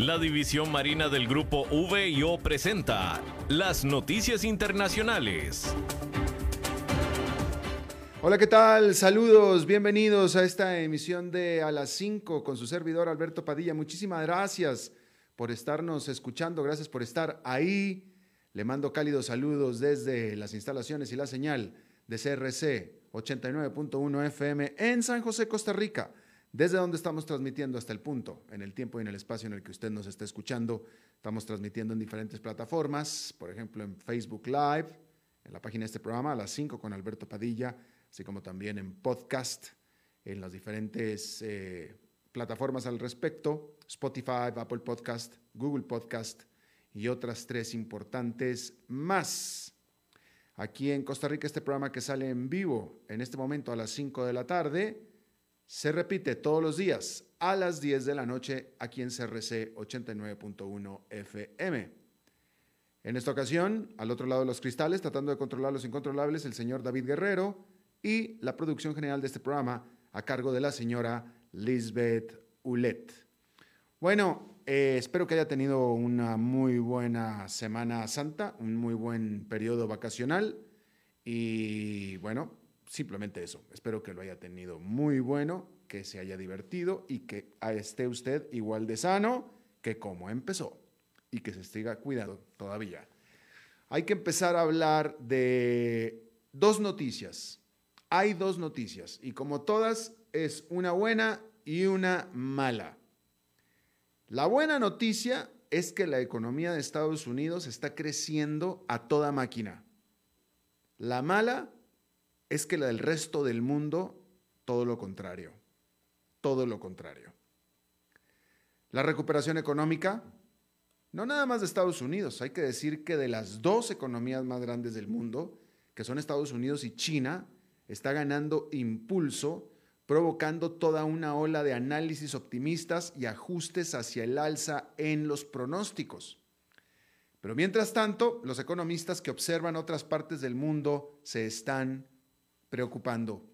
La División Marina del Grupo VIO presenta las noticias internacionales. Hola, ¿qué tal? Saludos, bienvenidos a esta emisión de A las 5 con su servidor Alberto Padilla. Muchísimas gracias por estarnos escuchando, gracias por estar ahí. Le mando cálidos saludos desde las instalaciones y la señal de CRC 89.1 FM en San José, Costa Rica desde donde estamos transmitiendo hasta el punto, en el tiempo y en el espacio en el que usted nos está escuchando. Estamos transmitiendo en diferentes plataformas, por ejemplo en Facebook Live, en la página de este programa a las 5 con Alberto Padilla, así como también en podcast, en las diferentes eh, plataformas al respecto, Spotify, Apple Podcast, Google Podcast y otras tres importantes más. Aquí en Costa Rica este programa que sale en vivo en este momento a las 5 de la tarde se repite todos los días a las 10 de la noche aquí en CRC 89.1 FM. En esta ocasión, al otro lado de los cristales, tratando de controlar los incontrolables, el señor David Guerrero y la producción general de este programa a cargo de la señora Lisbeth Ulet. Bueno, eh, espero que haya tenido una muy buena Semana Santa, un muy buen periodo vacacional y bueno, simplemente eso. Espero que lo haya tenido muy bueno, que se haya divertido y que esté usted igual de sano que como empezó y que se siga cuidando todavía. Hay que empezar a hablar de dos noticias. Hay dos noticias y como todas es una buena y una mala. La buena noticia es que la economía de Estados Unidos está creciendo a toda máquina. La mala es que la del resto del mundo, todo lo contrario. Todo lo contrario. La recuperación económica, no nada más de Estados Unidos, hay que decir que de las dos economías más grandes del mundo, que son Estados Unidos y China, está ganando impulso, provocando toda una ola de análisis optimistas y ajustes hacia el alza en los pronósticos. Pero mientras tanto, los economistas que observan otras partes del mundo se están preocupando.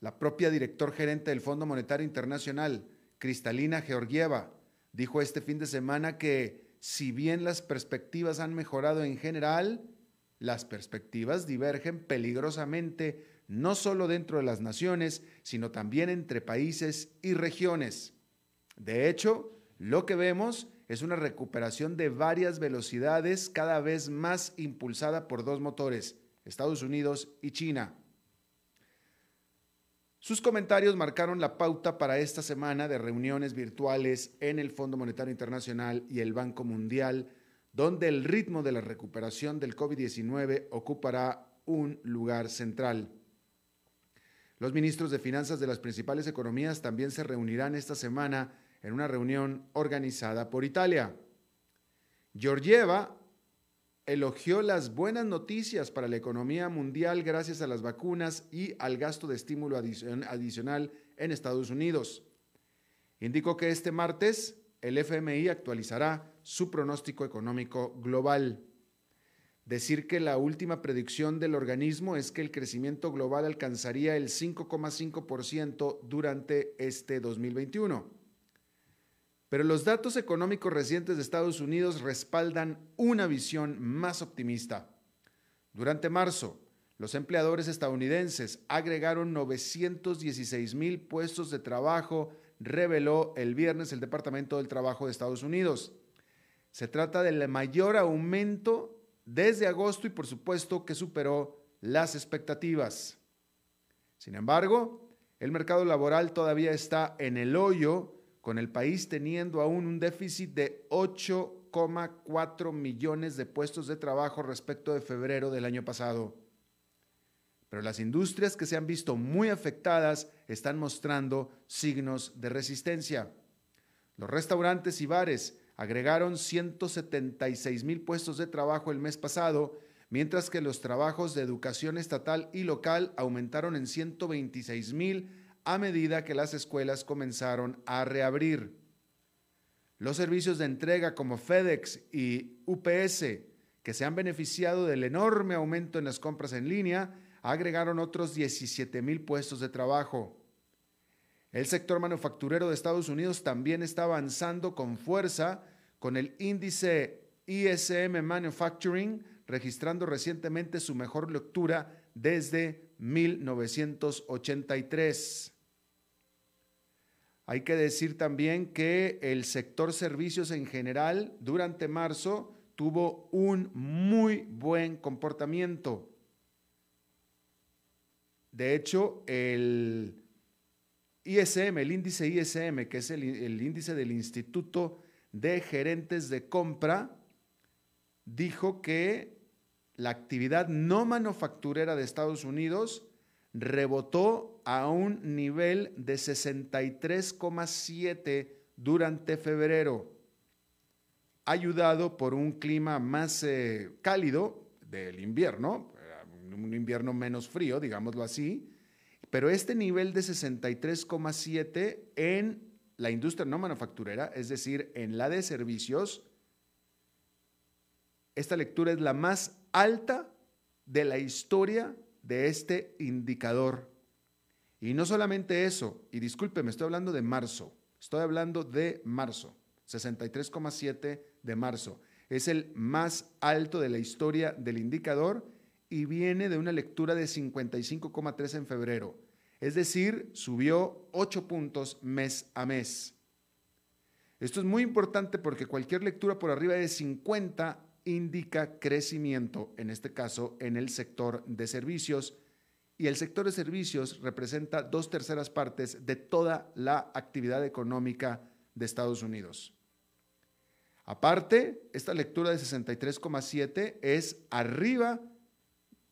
La propia director gerente del Fondo Monetario Internacional, Cristalina Georgieva, dijo este fin de semana que si bien las perspectivas han mejorado en general, las perspectivas divergen peligrosamente no solo dentro de las naciones, sino también entre países y regiones. De hecho, lo que vemos es una recuperación de varias velocidades cada vez más impulsada por dos motores, Estados Unidos y China. Sus comentarios marcaron la pauta para esta semana de reuniones virtuales en el Fondo Monetario Internacional y el Banco Mundial, donde el ritmo de la recuperación del COVID-19 ocupará un lugar central. Los ministros de finanzas de las principales economías también se reunirán esta semana en una reunión organizada por Italia. Georgieva elogió las buenas noticias para la economía mundial gracias a las vacunas y al gasto de estímulo adicional en Estados Unidos. Indicó que este martes el FMI actualizará su pronóstico económico global. Decir que la última predicción del organismo es que el crecimiento global alcanzaría el 5,5% durante este 2021. Pero los datos económicos recientes de Estados Unidos respaldan una visión más optimista. Durante marzo, los empleadores estadounidenses agregaron 916 mil puestos de trabajo, reveló el viernes el Departamento del Trabajo de Estados Unidos. Se trata del mayor aumento desde agosto y por supuesto que superó las expectativas. Sin embargo, el mercado laboral todavía está en el hoyo, con el país teniendo aún un déficit de 8,4 millones de puestos de trabajo respecto de febrero del año pasado. Pero las industrias que se han visto muy afectadas están mostrando signos de resistencia. Los restaurantes y bares agregaron 176 mil puestos de trabajo el mes pasado, mientras que los trabajos de educación estatal y local aumentaron en 126 mil a medida que las escuelas comenzaron a reabrir. Los servicios de entrega como FedEx y UPS, que se han beneficiado del enorme aumento en las compras en línea, agregaron otros 17 mil puestos de trabajo. El sector manufacturero de Estados Unidos también está avanzando con fuerza con el índice ISM Manufacturing, registrando recientemente su mejor lectura desde 1983. Hay que decir también que el sector servicios en general durante marzo tuvo un muy buen comportamiento. De hecho, el ISM, el índice ISM, que es el, índice del Instituto de Gerentes de Compra, dijo que la actividad no manufacturera de Estados Unidos rebotó a un nivel de 63,7 durante febrero, ayudado por un clima más eh, cálido del invierno, un invierno menos frío, digámoslo así, pero este nivel de 63,7 en la industria no manufacturera, es decir, en la de servicios, esta lectura es la más alta de la historia de este indicador. Y no solamente eso, y discúlpeme, estoy hablando de marzo, estoy hablando de marzo, 63,7 de marzo. Es el más alto de la historia del indicador y viene de una lectura de 55,3 en febrero. Es decir, subió 8 puntos mes a mes. Esto es muy importante porque cualquier lectura por arriba de 50 indica crecimiento, en este caso en el sector de servicios, y el sector de servicios representa dos terceras partes de toda la actividad económica de Estados Unidos. Aparte, esta lectura de 63,7 es arriba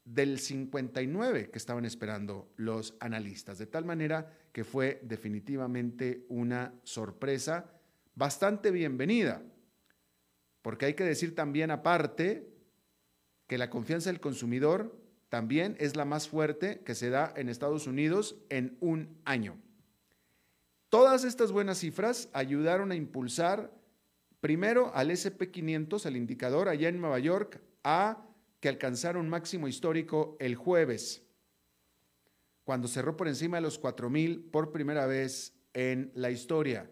del 59 que estaban esperando los analistas, de tal manera que fue definitivamente una sorpresa bastante bienvenida, porque hay que decir también aparte que la confianza del consumidor también es la más fuerte que se da en Estados Unidos en un año. Todas estas buenas cifras ayudaron a impulsar primero al SP500, el indicador allá en Nueva York, a que alcanzaron máximo histórico el jueves, cuando cerró por encima de los 4.000 por primera vez en la historia.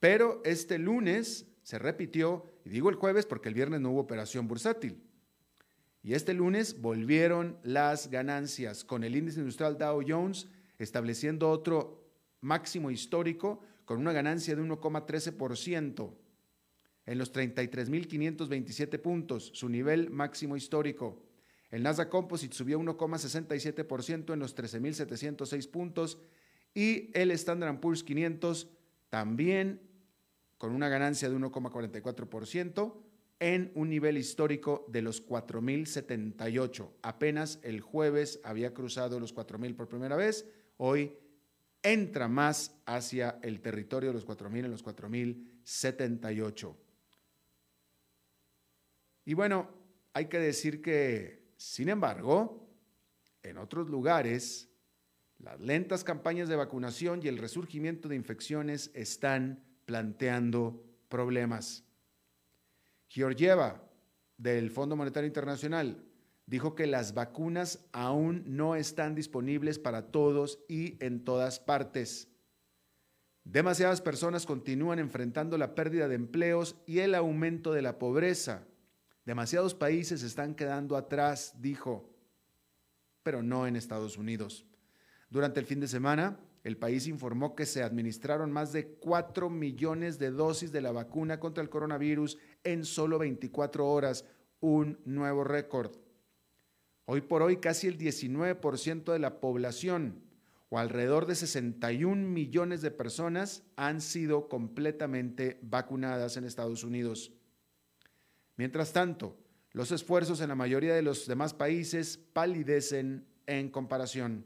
Pero este lunes se repitió, y digo el jueves porque el viernes no hubo operación bursátil. Y este lunes volvieron las ganancias con el índice industrial Dow Jones estableciendo otro máximo histórico con una ganancia de 1,13% en los 33.527 puntos, su nivel máximo histórico. El Nasdaq Composite subió 1,67% en los 13.706 puntos y el Standard Poor's 500 también con una ganancia de 1,44% en un nivel histórico de los 4.078. Apenas el jueves había cruzado los 4.000 por primera vez, hoy entra más hacia el territorio de los 4.000 en los 4.078. Y bueno, hay que decir que, sin embargo, en otros lugares, las lentas campañas de vacunación y el resurgimiento de infecciones están planteando problemas. Georgieva, del Fondo Monetario Internacional, dijo que las vacunas aún no están disponibles para todos y en todas partes. Demasiadas personas continúan enfrentando la pérdida de empleos y el aumento de la pobreza. Demasiados países están quedando atrás, dijo, pero no en Estados Unidos. Durante el fin de semana, el país informó que se administraron más de 4 millones de dosis de la vacuna contra el coronavirus en solo 24 horas, un nuevo récord. Hoy por hoy casi el 19% de la población, o alrededor de 61 millones de personas, han sido completamente vacunadas en Estados Unidos. Mientras tanto, los esfuerzos en la mayoría de los demás países palidecen en comparación.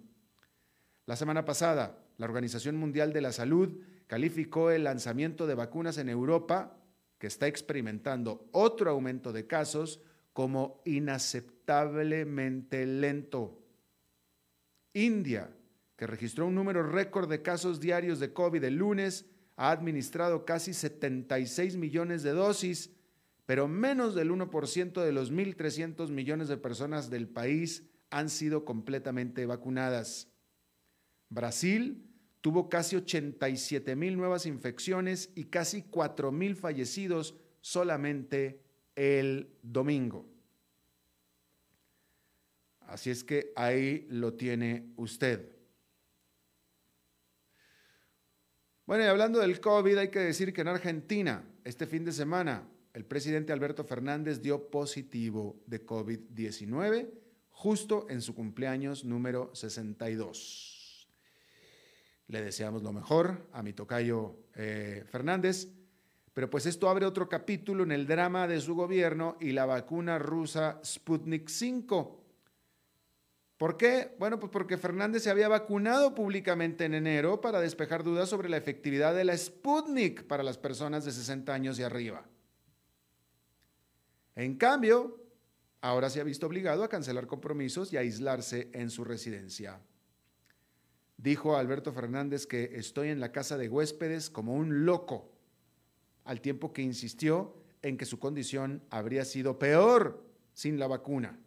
La semana pasada, la Organización Mundial de la Salud calificó el lanzamiento de vacunas en Europa, que está experimentando otro aumento de casos, como inaceptablemente lento. India, que registró un número récord de casos diarios de COVID el lunes, ha administrado casi 76 millones de dosis, pero menos del 1% de los 1.300 millones de personas del país han sido completamente vacunadas. Brasil tuvo casi 87 mil nuevas infecciones y casi 4 mil fallecidos solamente el domingo. Así es que ahí lo tiene usted. Bueno, y hablando del COVID, hay que decir que en Argentina, este fin de semana, el presidente Alberto Fernández dio positivo de COVID-19 justo en su cumpleaños número 62. Le deseamos lo mejor a mi tocayo eh, Fernández, pero pues esto abre otro capítulo en el drama de su gobierno y la vacuna rusa Sputnik 5. ¿Por qué? Bueno, pues porque Fernández se había vacunado públicamente en enero para despejar dudas sobre la efectividad de la Sputnik para las personas de 60 años y arriba. En cambio, ahora se ha visto obligado a cancelar compromisos y a aislarse en su residencia. Dijo Alberto Fernández que estoy en la casa de huéspedes como un loco, al tiempo que insistió en que su condición habría sido peor sin la vacuna.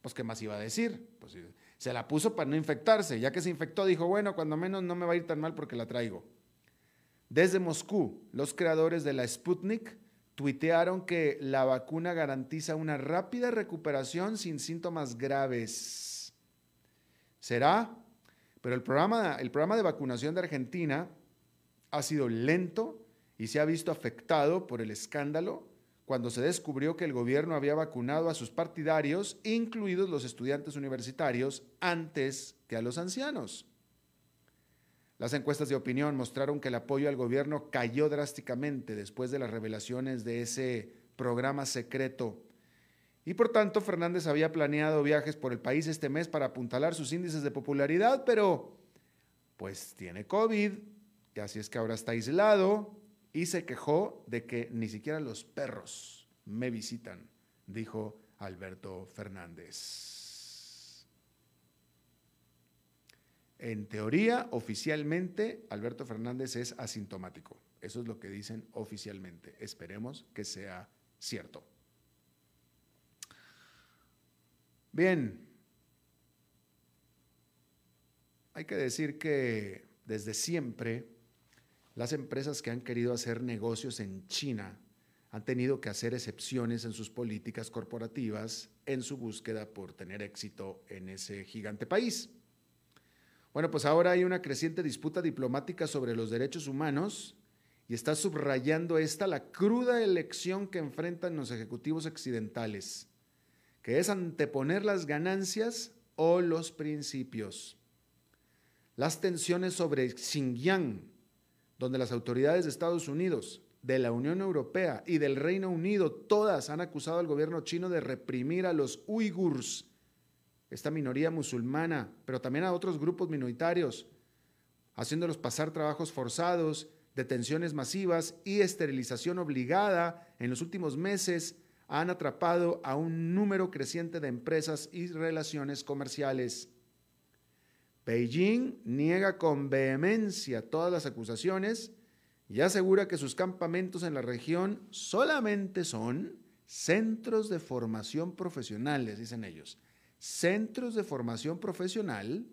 Pues, ¿qué más iba a decir? Pues se la puso para no infectarse. Ya que se infectó, dijo, bueno, cuando menos no me va a ir tan mal porque la traigo. Desde Moscú, los creadores de la Sputnik tuitearon que la vacuna garantiza una rápida recuperación sin síntomas graves. ¿Será? Pero el programa, el programa de vacunación de Argentina ha sido lento y se ha visto afectado por el escándalo cuando se descubrió que el gobierno había vacunado a sus partidarios, incluidos los estudiantes universitarios, antes que a los ancianos. Las encuestas de opinión mostraron que el apoyo al gobierno cayó drásticamente después de las revelaciones de ese programa secreto. Y por tanto, Fernández había planeado viajes por el país este mes para apuntalar sus índices de popularidad, pero pues tiene COVID, y así es que ahora está aislado y se quejó de que ni siquiera los perros me visitan, dijo Alberto Fernández. En teoría, oficialmente, Alberto Fernández es asintomático. Eso es lo que dicen oficialmente. Esperemos que sea cierto. Bien, hay que decir que desde siempre las empresas que han querido hacer negocios en China han tenido que hacer excepciones en sus políticas corporativas en su búsqueda por tener éxito en ese gigante país. Bueno, pues ahora hay una creciente disputa diplomática sobre los derechos humanos y está subrayando esta la cruda elección que enfrentan los ejecutivos occidentales, que es anteponer las ganancias o los principios. Las tensiones sobre Xinjiang, donde las autoridades de Estados Unidos, de la Unión Europea y del Reino Unido todas han acusado al gobierno chino de reprimir a los uigurs esta minoría musulmana, pero también a otros grupos minoritarios, haciéndolos pasar trabajos forzados, detenciones masivas y esterilización obligada en los últimos meses han atrapado a un número creciente de empresas y relaciones comerciales. Beijing niega con vehemencia todas las acusaciones y asegura que sus campamentos en la región solamente son centros de formación profesionales, dicen ellos, centros de formación profesional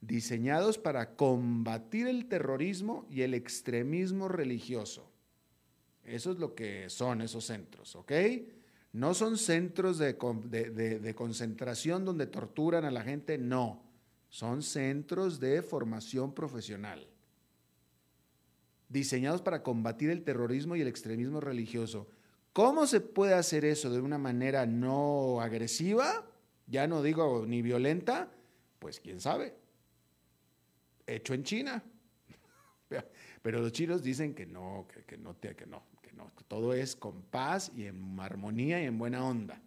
diseñados para combatir el terrorismo y el extremismo religioso. Eso es lo que son esos centros, ¿ok? No son centros de, concentración donde torturan a la gente, no. son centros de formación profesional, diseñados para combatir el terrorismo y el extremismo religioso. ¿Cómo se puede hacer eso de una manera no agresiva? Ya no digo ni violenta, pues quién sabe. Hecho en China. Pero los chinos dicen que no, que, que no, que no. Todo es con paz y en armonía y en buena onda.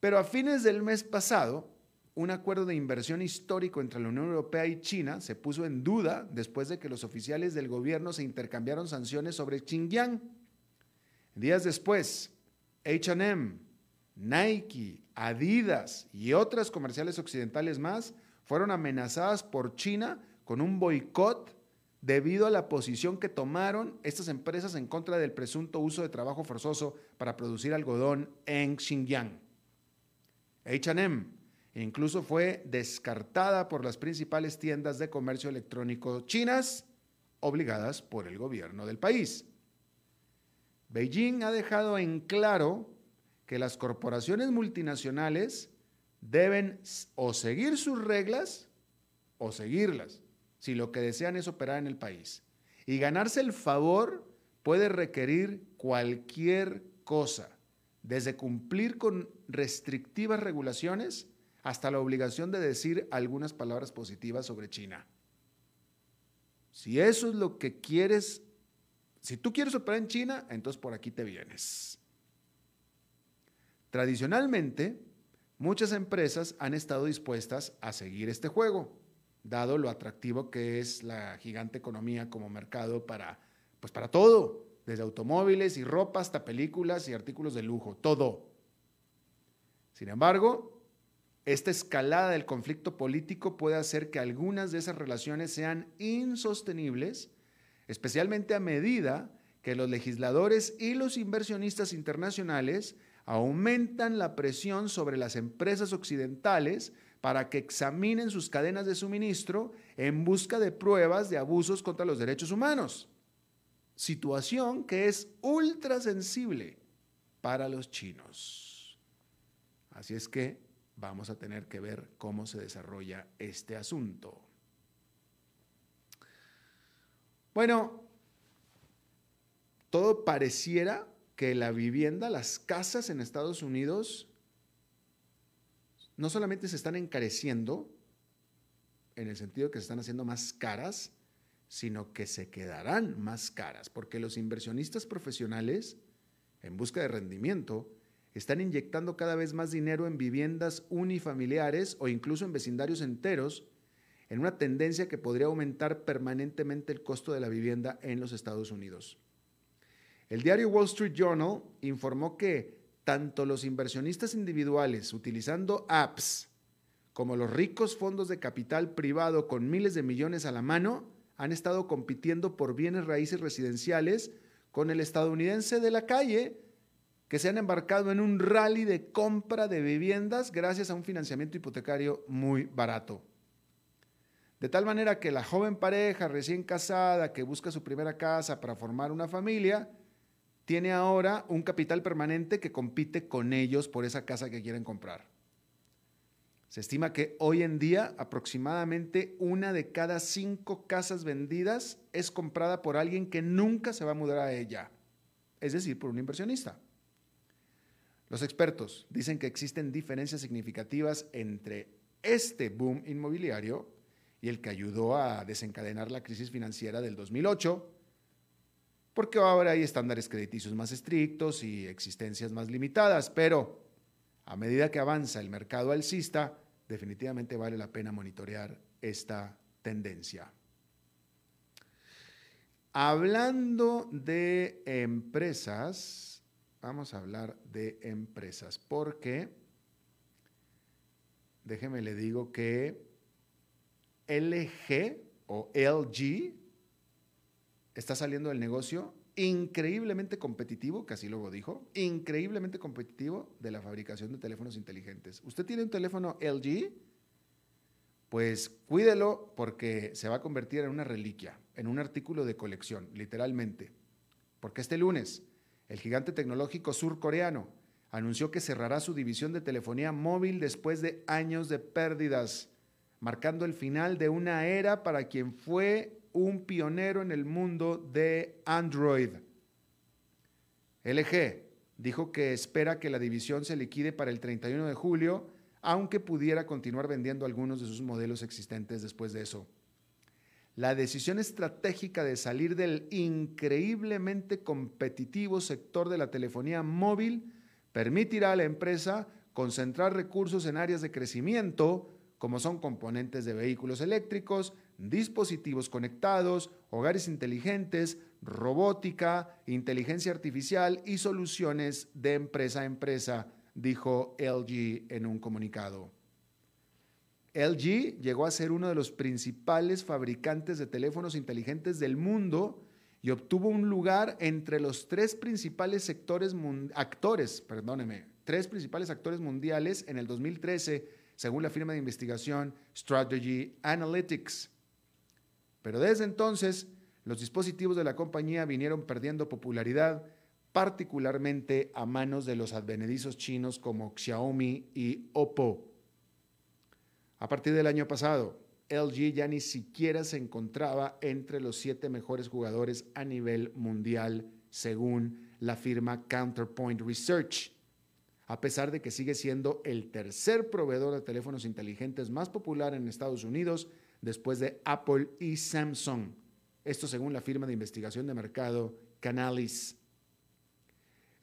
Pero a fines del mes pasado, un acuerdo de inversión histórico entre la Unión Europea y China se puso en duda después de que los oficiales del gobierno se intercambiaron sanciones sobre Xinjiang. Días después, HM, Nike, Adidas y otras comerciales occidentales más fueron amenazadas por China con un boicot debido a la posición que tomaron estas empresas en contra del presunto uso de trabajo forzoso para producir algodón en Xinjiang. HM incluso fue descartada por las principales tiendas de comercio electrónico chinas, obligadas por el gobierno del país. Beijing ha dejado en claro que las corporaciones multinacionales deben o seguir sus reglas o seguirlas si lo que desean es operar en el país. Y ganarse el favor puede requerir cualquier cosa, desde cumplir con restrictivas regulaciones hasta la obligación de decir algunas palabras positivas sobre China. Si eso es lo que quieres, si tú quieres operar en China, entonces por aquí te vienes. Tradicionalmente, muchas empresas han estado dispuestas a seguir este juego dado lo atractivo que es la gigante economía como mercado para, pues para todo, desde automóviles y ropa hasta películas y artículos de lujo, todo. Sin embargo, esta escalada del conflicto político puede hacer que algunas de esas relaciones sean insostenibles, especialmente a medida que los legisladores y los inversionistas internacionales aumentan la presión sobre las empresas occidentales para que examinen sus cadenas de suministro en busca de pruebas de abusos contra los derechos humanos. Situación que es ultra sensible para los chinos. Así es que vamos a tener que ver cómo se desarrolla este asunto. Bueno, todo pareciera que la vivienda, las casas en Estados Unidos no solamente se están encareciendo, en el sentido que se están haciendo más caras, sino que se quedarán más caras, porque los inversionistas profesionales, en busca de rendimiento, están inyectando cada vez más dinero en viviendas unifamiliares o incluso en vecindarios enteros, en una tendencia que podría aumentar permanentemente el costo de la vivienda en los Estados Unidos. El diario Wall Street Journal informó que tanto los inversionistas individuales utilizando apps como los ricos fondos de capital privado con miles de millones a la mano han estado compitiendo por bienes raíces residenciales con el estadounidense de la calle que se han embarcado en un rally de compra de viviendas gracias a un financiamiento hipotecario muy barato. De tal manera que la joven pareja recién casada que busca su primera casa para formar una familia tiene ahora un capital permanente que compite con ellos por esa casa que quieren comprar. Se estima que hoy en día aproximadamente una de cada cinco casas vendidas es comprada por alguien que nunca se va a mudar a ella, es decir, por un inversionista. Los expertos dicen que existen diferencias significativas entre este boom inmobiliario y el que ayudó a desencadenar la crisis financiera del 2008 porque ahora hay estándares crediticios más estrictos y existencias más limitadas, pero a medida que avanza el mercado alcista, definitivamente vale la pena monitorear esta tendencia. Hablando de empresas, vamos a hablar de empresas, porque déjeme le digo que LG o LG está saliendo del negocio increíblemente competitivo, que así luego dijo, increíblemente competitivo de la fabricación de teléfonos inteligentes. ¿Usted tiene un teléfono LG? Pues cuídelo porque se va a convertir en una reliquia, en un artículo de colección, literalmente. Porque este lunes, el gigante tecnológico surcoreano anunció que cerrará su división de telefonía móvil después de años de pérdidas marcando el final de una era para quien fue un pionero en el mundo de Android. LG dijo que espera que la división se liquide para el 31 de julio, aunque pudiera continuar vendiendo algunos de sus modelos existentes después de eso. La decisión estratégica de salir del increíblemente competitivo sector de la telefonía móvil permitirá a la empresa concentrar recursos en áreas de crecimiento, como son componentes de vehículos eléctricos, dispositivos conectados, hogares inteligentes, robótica, inteligencia artificial y soluciones de empresa a empresa, dijo LG en un comunicado. LG llegó a ser uno de los principales fabricantes de teléfonos inteligentes del mundo y obtuvo un lugar entre los tres principales sectores actores, perdóneme, tres principales actores mundiales en el 2013, según la firma de investigación Strategy Analytics. Pero desde entonces, los dispositivos de la compañía vinieron perdiendo popularidad, particularmente a manos de los advenedizos chinos como Xiaomi y Oppo. A partir del año pasado, LG ya ni siquiera se encontraba entre los siete mejores jugadores a nivel mundial, según la firma Counterpoint Research, a pesar de que sigue siendo el tercer proveedor de teléfonos inteligentes más popular en Estados Unidos después de Apple y Samsung. Esto según la firma de investigación de mercado Canalys.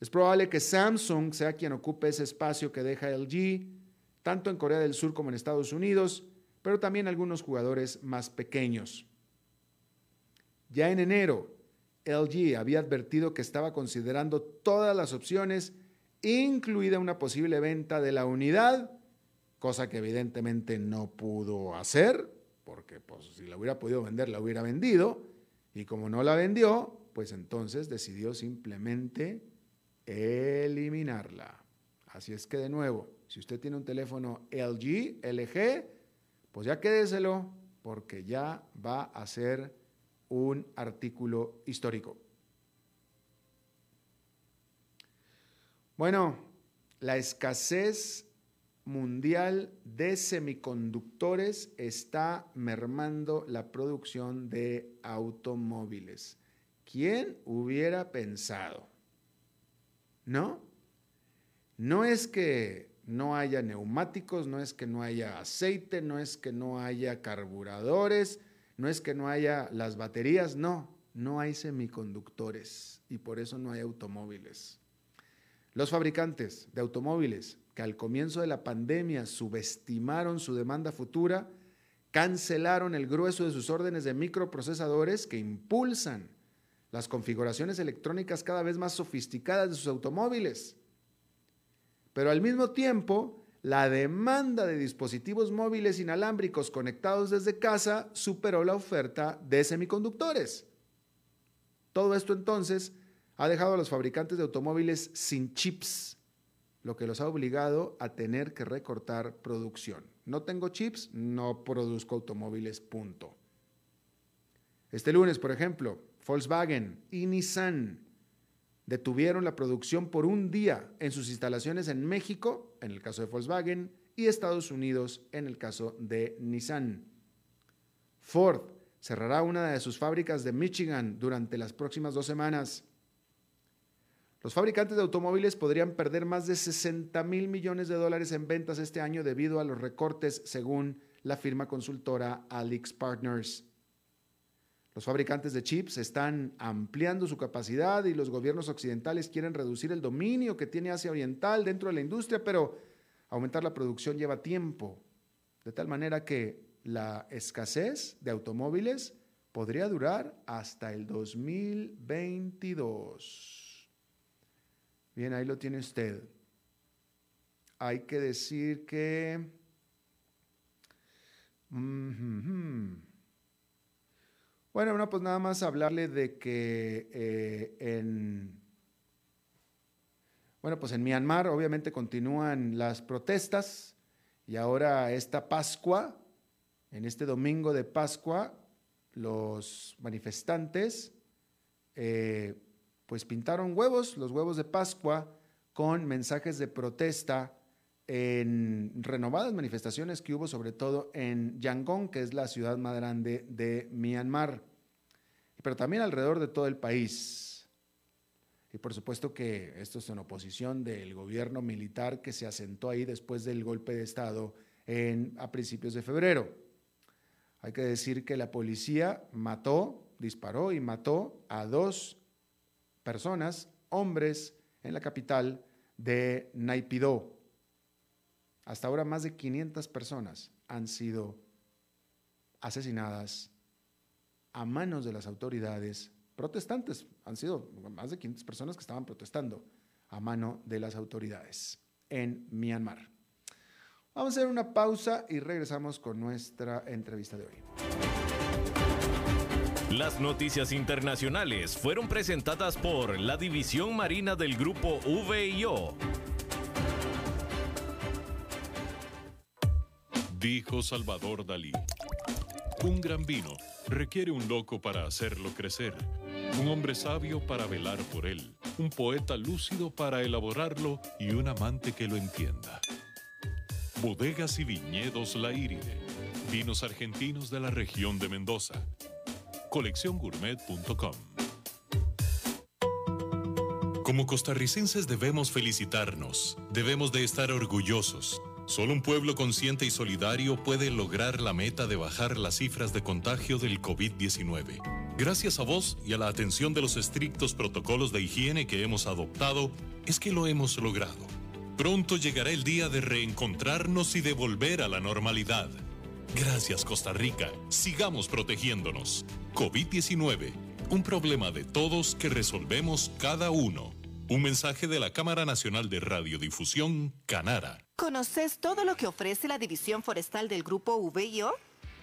Es probable que Samsung sea quien ocupe ese espacio que deja LG, tanto en Corea del Sur como en Estados Unidos, pero también algunos jugadores más pequeños. Ya en enero, LG había advertido que estaba considerando todas las opciones, incluida una posible venta de la unidad, cosa que evidentemente no pudo hacer, porque pues, si la hubiera podido vender, la hubiera vendido, y como no la vendió, pues entonces decidió simplemente eliminarla. Así es que de nuevo, si usted tiene un teléfono LG, LG, pues ya quédeselo porque ya va a ser un artículo histórico. Bueno, la escasez mundial de semiconductores está mermando la producción de automóviles. ¿Quién hubiera pensado? ¿No? No es que no haya neumáticos, no es que no haya aceite, no es que no haya carburadores, no es que no haya las baterías, no, no hay semiconductores y por eso no hay automóviles. Los fabricantes de automóviles que al comienzo de la pandemia subestimaron su demanda futura, cancelaron el grueso de sus órdenes de microprocesadores que impulsan las configuraciones electrónicas cada vez más sofisticadas de sus automóviles. Pero al mismo tiempo, la demanda de dispositivos móviles inalámbricos conectados desde casa superó la oferta de semiconductores. Todo esto entonces ha dejado a los fabricantes de automóviles sin chips, lo que los ha obligado a tener que recortar producción. No tengo chips, no produzco automóviles, punto. Este lunes, por ejemplo, Volkswagen y Nissan detuvieron la producción por un día en sus instalaciones en México, en el caso de Volkswagen, y Estados Unidos, en el caso de Nissan. Ford cerrará una de sus fábricas de Michigan durante las próximas dos semanas. Los fabricantes de automóviles podrían perder más de 60 mil millones de dólares en ventas este año debido a los recortes, según la firma consultora Alix Partners. Los fabricantes de chips están ampliando su capacidad y los gobiernos occidentales quieren reducir el dominio que tiene Asia Oriental dentro de la industria, pero aumentar la producción lleva tiempo, de tal manera que la escasez de automóviles podría durar hasta el 2022. Bien, ahí lo tiene usted. Hay que decir que... Bueno, pues nada más hablarle de que eh, en, bueno, pues en Myanmar obviamente continúan las protestas y ahora esta Pascua, en este domingo de Pascua, los manifestantes eh, pues pintaron huevos, los huevos de Pascua, con mensajes de protesta en renovadas manifestaciones que hubo sobre todo en Yangon, que es la ciudad más grande de Myanmar, pero también alrededor de todo el país. Y por supuesto que esto es en oposición del gobierno militar que se asentó ahí después del golpe de Estado en, a principios de febrero. Hay que decir que la policía mató, disparó y mató a dos personas, hombres, en la capital de Naipidó. Hasta ahora más de 500 personas han sido asesinadas a manos de las autoridades protestantes. Han sido más de 500 personas que estaban protestando a mano de las autoridades en Myanmar. Vamos a hacer una pausa y regresamos con nuestra entrevista de hoy. Las noticias internacionales fueron presentadas por la División Marina del Grupo VIO Dijo Salvador Dalí. Un gran vino requiere un loco para hacerlo crecer, un hombre sabio para velar por él, un poeta lúcido para elaborarlo y un amante que lo entienda. Bodegas y viñedos La Iride, vinos argentinos de la región de Mendoza. Colecciongourmet.com Como costarricenses debemos felicitarnos, debemos de estar orgullosos Solo un pueblo consciente y solidario puede lograr la meta de bajar las cifras de contagio del COVID-19. Gracias a vos y a la atención de los estrictos protocolos de higiene que hemos adoptado, es que lo hemos logrado. Pronto llegará el día de reencontrarnos y de volver a la normalidad. Gracias Costa Rica, sigamos protegiéndonos. COVID-19, un problema de todos que resolvemos cada uno. Un mensaje de la Cámara Nacional de Radiodifusión, Canara. ¿Conoces todo lo que ofrece la División Forestal del Grupo VIO?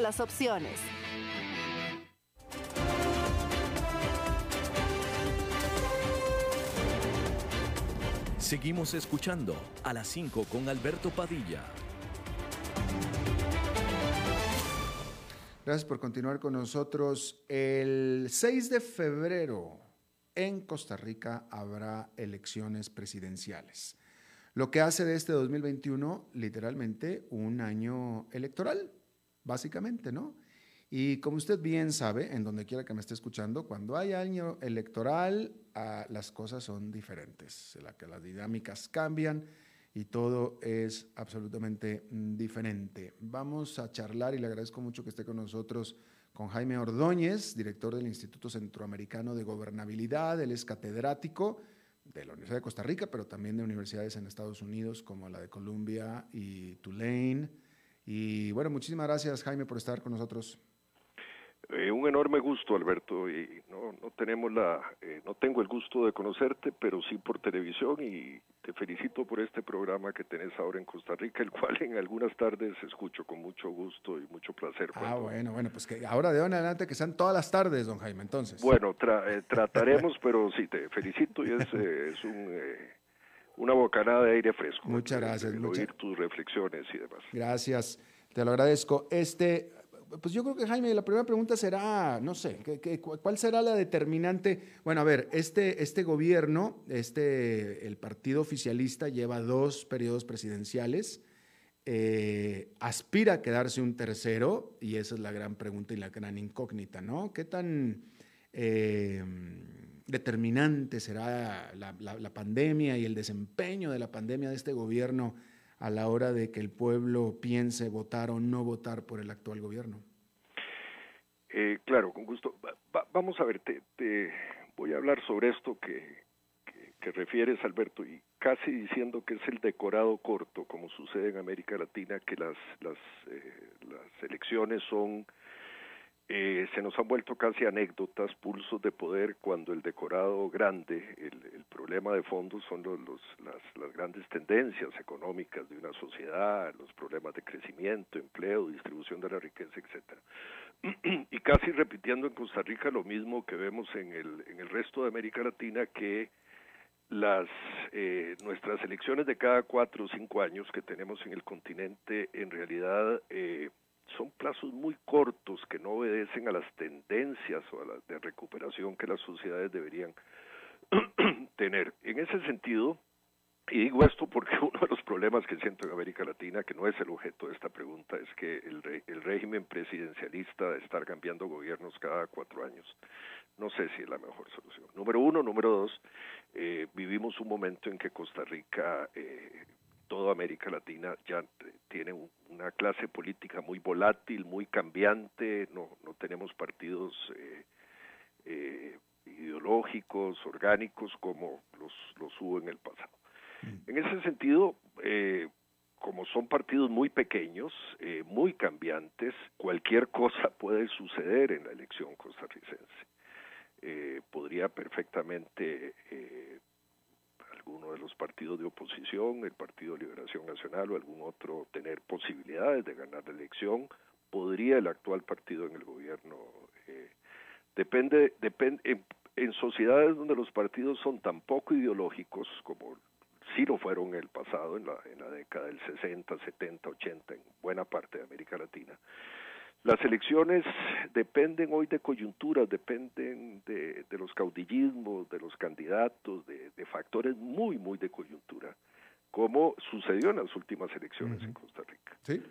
las opciones. Seguimos escuchando a las 5 con Alberto Padilla. Gracias por continuar con nosotros. El 6 de febrero en Costa Rica habrá elecciones presidenciales, lo que hace de este 2021 literalmente un año electoral básicamente, ¿no? Y como usted bien sabe, en donde quiera que me esté escuchando, cuando hay año electoral, ah, las cosas son diferentes, la que las dinámicas cambian y todo es absolutamente mm, diferente. Vamos a charlar y le agradezco mucho que esté con nosotros con Jaime Ordóñez, director del Instituto Centroamericano de Gobernabilidad. Él es catedrático de la Universidad de Costa Rica, pero también de universidades en Estados Unidos como la de Columbia y Tulane y bueno, muchísimas gracias Jaime por estar con nosotros. Eh, un enorme gusto, Alberto, y no, no tenemos la, eh, no tengo el gusto de conocerte, pero sí por televisión y te felicito por este programa que tenés ahora en Costa Rica, el cual en algunas tardes escucho con mucho gusto y mucho placer. Ah, bueno, bueno, pues que ahora de ahora en adelante que sean todas las tardes, don Jaime, entonces. Bueno, eh, trataremos, pero sí, te felicito y es, es un una bocanada de aire fresco. Muchas gracias. El, oír tus reflexiones y demás. Gracias, te lo agradezco. Este, pues yo creo que Jaime, la primera pregunta será, no sé, ¿cuál será la determinante? Bueno, a ver, este, este gobierno, este, el partido oficialista lleva dos periodos presidenciales, eh, aspira a quedarse un tercero y esa es la gran pregunta y la gran incógnita, ¿no? ¿Qué tan... Eh, determinante será la, pandemia y el desempeño de la pandemia de este gobierno a la hora de que el pueblo piense votar o no votar por el actual gobierno? Eh, claro, con gusto. vamos a ver, te, voy a hablar sobre esto que, que, refieres, Alberto, y casi diciendo que es el decorado corto, como sucede en América Latina, que las, las, eh, las elecciones son eh, se nos han vuelto casi anécdotas, pulsos de poder, cuando el decorado grande, el, problema de fondo son los, las, grandes tendencias económicas de una sociedad, los problemas de crecimiento, empleo, distribución de la riqueza, etcétera. y casi repitiendo en Costa Rica lo mismo que vemos en el, en el resto de América Latina, que las eh, nuestras elecciones de cada cuatro o cinco años que tenemos en el continente en realidad eh, son plazos muy cortos que no obedecen a las tendencias o a las de recuperación que las sociedades deberían tener. En ese sentido, y digo esto porque uno de los problemas que siento en América Latina, que no es el objeto de esta pregunta, es que el, el régimen presidencialista de estar cambiando gobiernos cada cuatro años, no sé si es la mejor solución. Número uno, número dos, eh, vivimos un momento en que Costa Rica eh, toda América Latina ya tiene una clase política muy volátil, muy cambiante, no, no tenemos partidos eh, eh, ideológicos, orgánicos como los, los hubo en el pasado. Mm. En ese sentido, eh, como son partidos muy pequeños, muy cambiantes, cualquier cosa puede suceder en la elección costarricense. podría perfectamente alguno de los partidos de oposición, el Partido de Liberación Nacional o algún otro tener posibilidades de ganar la elección, podría el actual partido en el gobierno. Eh, depende, depende en, sociedades donde los partidos son tan poco ideológicos como sí lo fueron en el pasado, en la, en la década del 60, 70, 80, en buena parte de América Latina, las elecciones dependen hoy de coyunturas, dependen de, los caudillismos, de los candidatos, de, factores muy, muy de coyuntura, como sucedió en las últimas elecciones en Costa Rica. Sí.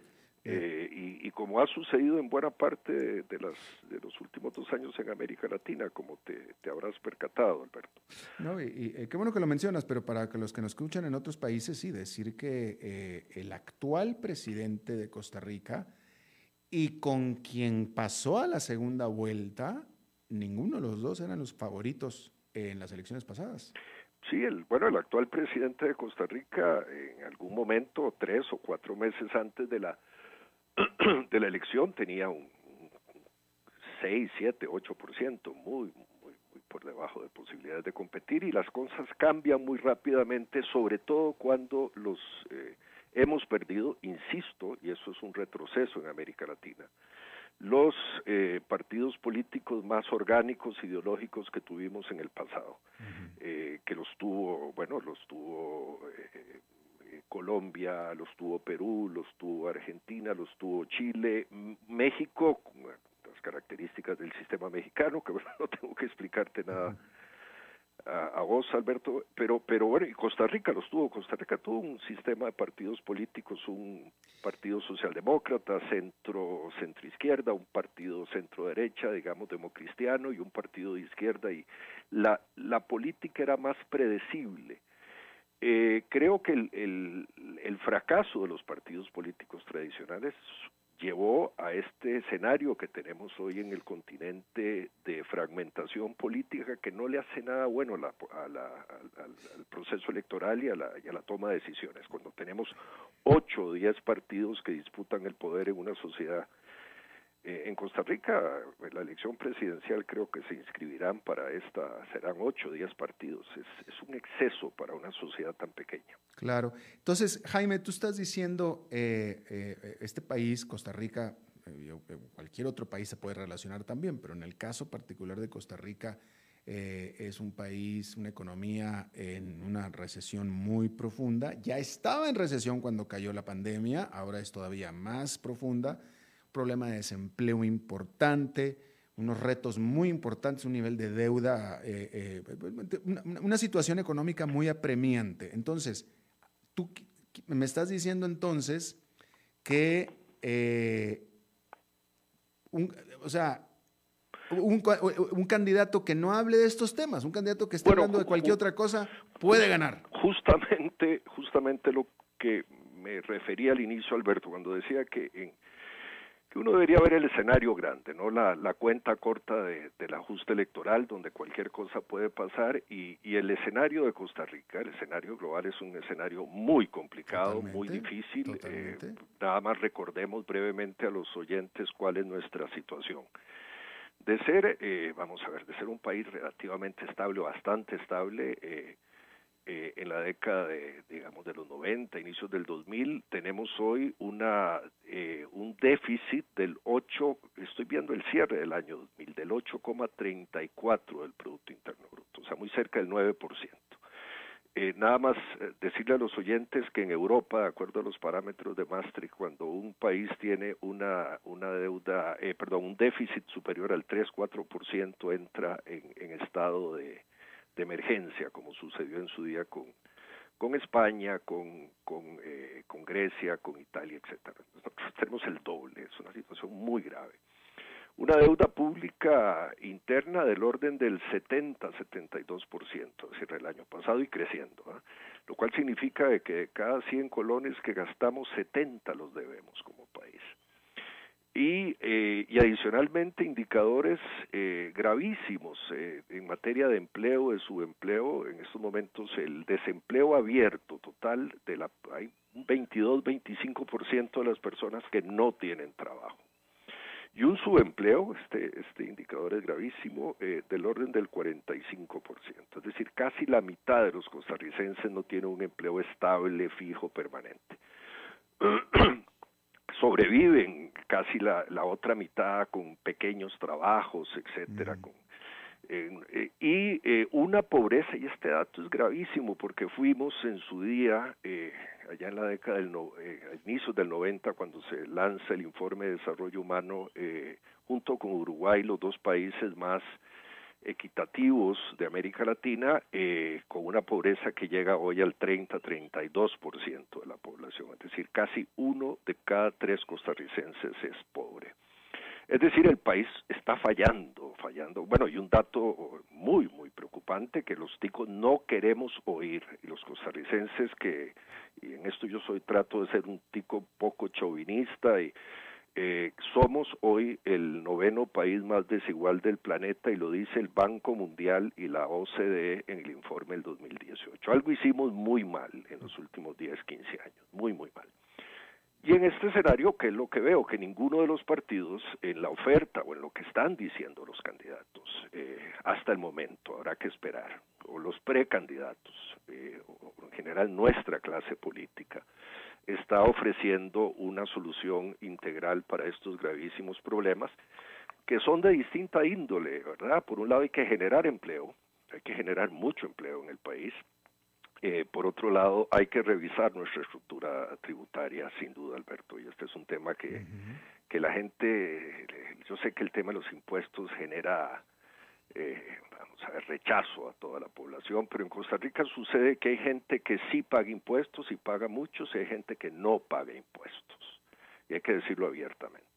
Eh, y, como ha sucedido en buena parte de, las, de los últimos dos años en América Latina, como te, habrás percatado, Alberto. No, y, eh, qué bueno que lo mencionas, pero para que los que nos escuchan en otros países, sí, decir que eh, el actual presidente de Costa Rica, y con quien pasó a la segunda vuelta, ninguno de los dos eran los favoritos en las elecciones pasadas. Sí, el, bueno, el actual presidente de Costa Rica en algún momento, tres o cuatro meses antes de la, de la elección, tenía un, 6, 7, 8%, muy, muy, muy por debajo de posibilidades de competir y las cosas cambian muy rápidamente, sobre todo cuando los... Eh, Hemos perdido, insisto, y eso es un retroceso en América Latina, los eh, partidos políticos más orgánicos, ideológicos que tuvimos en el pasado, eh, que los tuvo, bueno, los tuvo eh, Colombia, los tuvo Perú, los tuvo Argentina, los tuvo Chile, México, las características del sistema mexicano, que no tengo que explicarte nada a, vos, Alberto, pero, pero bueno, y Costa Rica los tuvo, Costa Rica tuvo un sistema de partidos políticos, un partido socialdemócrata, centro, centro izquierda, un partido centro derecha, digamos, democristiano, y un partido de izquierda, y la, la política era más predecible. Eh, creo que el, el, el fracaso de los partidos políticos tradicionales llevó a este escenario que tenemos hoy en el continente de fragmentación política que no le hace nada bueno la, al, proceso electoral y a, la, y a la toma de decisiones. Cuando tenemos ocho o diez partidos que disputan el poder en una sociedad eh, en Costa Rica, la elección presidencial creo que se inscribirán para esta, serán ocho o diez partidos. Es, un exceso para una sociedad tan pequeña. Claro. Entonces, Jaime, tú estás diciendo, eh, eh, este país, Costa Rica, cualquier otro país se puede relacionar también, pero en el caso particular de Costa Rica, es un país, una economía en una recesión muy profunda. Ya estaba en recesión cuando cayó la pandemia, ahora es todavía más profunda problema de desempleo importante, unos retos muy importantes, un nivel de deuda, eh, eh, una, situación económica muy apremiante. Entonces, tú me estás diciendo entonces que, eh, un, o sea, un, candidato que no hable de estos temas, un candidato que esté hablando de cualquier otra cosa, puede ganar. Justamente, justamente lo que me refería al inicio, Alberto, cuando decía que en, que uno debería ver el escenario grande, no la, la cuenta corta de, del ajuste electoral, donde cualquier cosa puede pasar, y, y, el escenario de Costa Rica, el escenario global es un escenario muy complicado, muy difícil. Eh, nada más recordemos brevemente a los oyentes cuál es nuestra situación. De ser, eh, vamos a ver, de ser un país relativamente estable, bastante estable, eh, eh, en la década de, digamos, de los 90, inicios del 2000, tenemos hoy una eh, un déficit del 8, estoy viendo el cierre del año 2000, del 8,34 del Producto Interno Bruto, o sea, muy cerca del 9%. Eh, nada más eh, decirle a los oyentes que en Europa, de acuerdo a los parámetros de Maastricht, cuando un país tiene una, una deuda, eh, perdón, un déficit superior al 3-4%, entra en, en estado de, de emergencia, como sucedió en su día con, con España, con, con, eh, con Grecia, con Italia, etcétera. Nosotros tenemos el doble, es una situación muy grave. Una deuda pública interna del orden del 70-72%, es decir, el año pasado y creciendo, ¿eh? lo cual significa que de cada 100 colones que gastamos, 70 los debemos como país y, eh, y adicionalmente indicadores eh, gravísimos eh, en materia de empleo, de subempleo. En estos momentos el desempleo abierto total de la hay un 22-25% de las personas que no tienen trabajo. Y un subempleo, este, este indicador es gravísimo, eh, del orden del 45%. Es decir, casi la mitad de los costarricenses no tiene un empleo estable, fijo, permanente. sobreviven casi la, la otra mitad con pequeños trabajos, etcétera, con eh, y eh, una pobreza, y este dato es gravísimo porque fuimos en su día, eh, allá en la década del no, eh, inicios del 90, cuando se lanza el informe de desarrollo humano, eh, junto con Uruguay, los dos países más equitativos de América Latina eh, con una pobreza que llega hoy al 30-32% de la población, es decir, casi uno de cada tres costarricenses es pobre. Es decir, el país está fallando, fallando. Bueno, y un dato muy, muy preocupante que los ticos no queremos oír, y los costarricenses que, y en esto yo soy, trato de ser un tico poco chauvinista y eh, somos hoy el noveno país más desigual del planeta y lo dice el Banco Mundial y la OCDE en el informe del 2018. Algo hicimos muy mal en los últimos 10, 15 años, muy, muy mal. Y en este escenario, ¿qué es lo que veo? Que ninguno de los partidos en la oferta o en lo que están diciendo los candidatos eh, hasta el momento, habrá que esperar, o los precandidatos, eh, o en general nuestra clase política, está ofreciendo una solución integral para estos gravísimos problemas que son de distinta índole, ¿verdad? Por un lado hay que generar empleo, hay que generar mucho empleo en el país. Eh, por otro lado, hay que revisar nuestra estructura tributaria, sin duda, Alberto, y este es un tema que, que la gente, yo sé que el tema de los impuestos genera eh, vamos a ver, rechazo a toda la población, pero en Costa Rica sucede que hay gente que sí paga impuestos y paga muchos y hay gente que no paga impuestos. Y hay que decirlo abiertamente.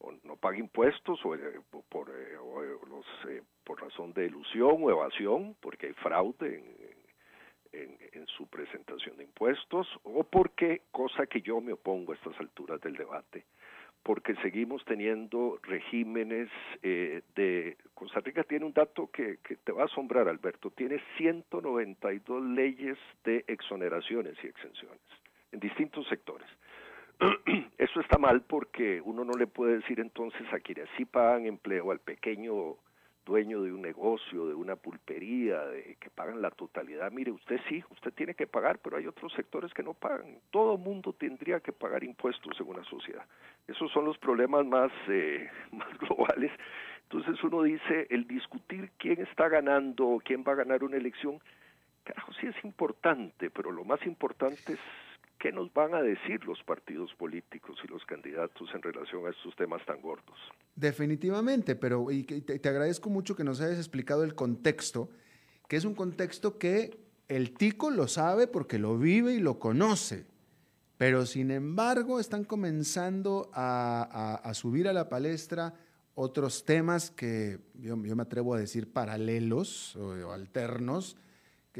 O no paga impuestos o, eh, por, eh, los, eh, por razón de ilusión o evasión, porque hay fraude en, en, su presentación de impuestos, o porque, cosa que yo me opongo a estas alturas del debate, porque seguimos teniendo regímenes eh, de... Costa Rica tiene un dato que, que, te va a asombrar, Alberto, tiene 192 leyes de exoneraciones y exenciones en distintos sectores. Eso está mal porque uno no le puede decir entonces a quienes sí pagan empleo, al pequeño dueño de un negocio, de una pulpería, de que pagan la totalidad, mire, usted sí, usted tiene que pagar, pero hay otros sectores que no pagan. Todo mundo tendría que pagar impuestos en una sociedad. Esos son los problemas más, eh, más globales. Entonces uno dice, el discutir quién está ganando, quién va a ganar una elección, carajo, sí es importante, pero lo más importante es qué nos van a decir los partidos políticos y los candidatos en relación a estos temas tan gordos. Definitivamente, pero y te, agradezco mucho que nos hayas explicado el contexto, que es un contexto que el tico lo sabe porque lo vive y lo conoce, pero sin embargo están comenzando a, subir a la palestra otros temas que yo, me atrevo a decir paralelos o alternos,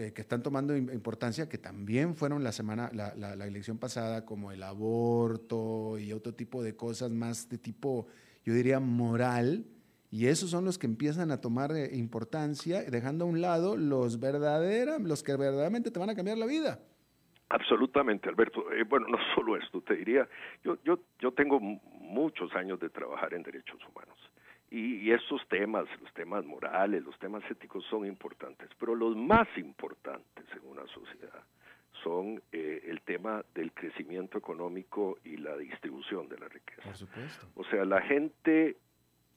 que, están tomando importancia, que también fueron la semana, la, la, elección pasada, como el aborto y otro tipo de cosas más de tipo, yo diría, moral, y esos son los que empiezan a tomar eh, importancia, dejando a un lado los verdaderos, los que verdaderamente te van a cambiar la vida. Absolutamente, Alberto. Eh, bueno, no solo esto, te diría, yo, yo, yo tengo muchos años de trabajar en derechos humanos y, estos temas, los temas morales, los temas éticos son importantes, pero los más importantes en una sociedad son eh, el tema del crecimiento económico y la distribución de la riqueza. Por supuesto. O sea, la gente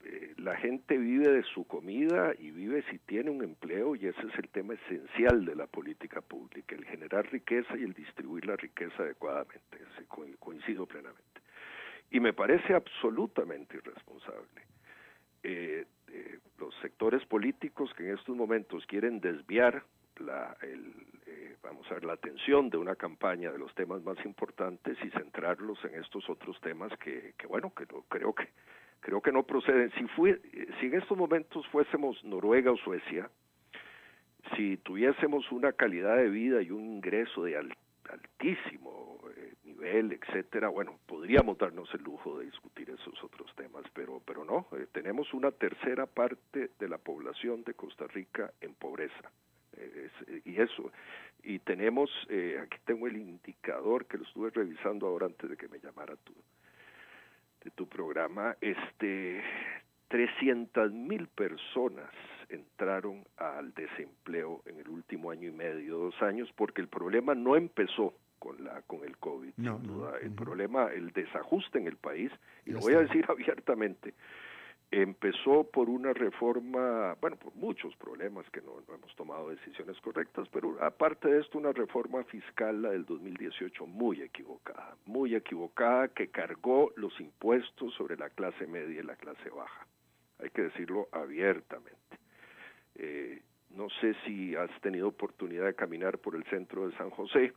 eh, la gente vive de su comida y vive si tiene un empleo y ese es el tema esencial de la política pública, el generar riqueza y el distribuir la riqueza adecuadamente. coincido plenamente. Y me parece absolutamente irresponsable. Eh, eh, los sectores políticos que en estos momentos quieren desviar la, el, vamos a ver, la atención de una campaña de los temas más importantes y centrarlos en estos otros temas que, que bueno, que no, creo que creo que no proceden. Si, fue, si en estos momentos fuésemos Noruega o Suecia, si tuviésemos una calidad de vida y un ingreso de altísimo eh, nivel, etcétera, bueno, podríamos darnos el lujo de discutir esos otros temas, pero, pero no, eh, tenemos una tercera parte de la población de Costa Rica en pobreza. Eh, y eso, y tenemos, aquí tengo el indicador que lo estuve revisando ahora antes de que me llamara tú de tu programa, este, 300 mil personas entraron al desempleo en el último año y medio, dos años, porque el problema no empezó con la con el COVID, sin duda. El problema, el desajuste en el país, y lo voy a decir abiertamente, empezó por una reforma, bueno, por muchos problemas que no, hemos tomado decisiones correctas, pero aparte de esto, una reforma fiscal, la del 2018, muy equivocada, muy equivocada, que cargó los impuestos sobre la clase media y la clase baja. Hay que decirlo abiertamente. Eh, no sé si has tenido oportunidad de caminar por el centro de San José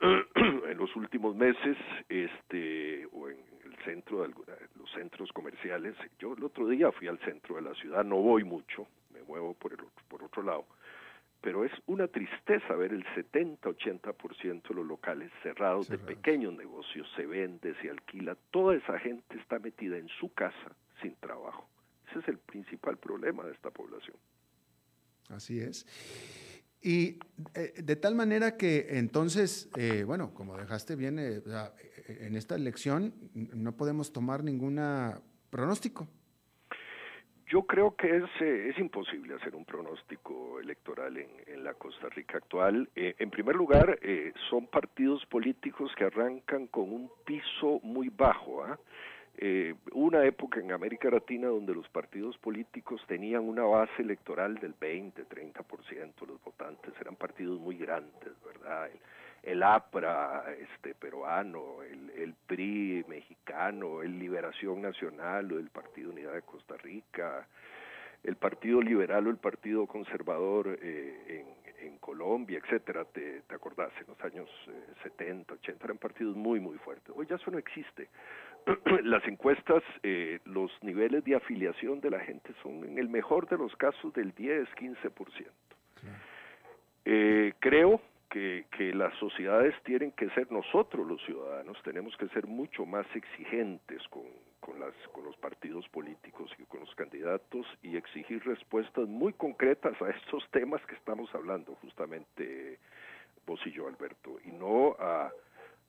en los últimos meses, este, o en centro de los centros comerciales. Yo el otro día fui al centro de la ciudad, no voy mucho, me muevo por el por otro lado, pero es una tristeza ver el 70-80% de los locales cerrados, de pequeños negocios, se vende, se alquila, toda esa gente está metida en su casa sin trabajo. Ese es el principal problema de esta población. Así es. Y eh, de tal manera que entonces, eh, bueno, como dejaste bien, eh, en esta elección no podemos tomar ningún pronóstico. Yo creo que es, es imposible hacer un pronóstico electoral en, la Costa Rica actual. en primer lugar, son partidos políticos que arrancan con un piso muy bajo. ¿ah? Eh, una época en América Latina donde los partidos políticos tenían una base electoral del 20, 30%, los votantes eran partidos muy grandes, ¿verdad? El, APRA este peruano, el, PRI mexicano, el Liberación Nacional o el Partido Unidad de Costa Rica, el Partido Liberal o el Partido Conservador eh, en, Colombia, etcétera, te, acordás, en los años 70, eh, 80 eran partidos muy, muy fuertes. Hoy ya eso no existe. las encuestas, eh, los niveles de afiliación de la gente son en el mejor de los casos del 10-15%. Eh, creo que, que las sociedades tienen que ser nosotros los ciudadanos, tenemos que ser mucho más exigentes con, con, las, con los partidos políticos y con los candidatos y exigir respuestas muy concretas a estos temas que estamos hablando, justamente vos y yo, Alberto, y no a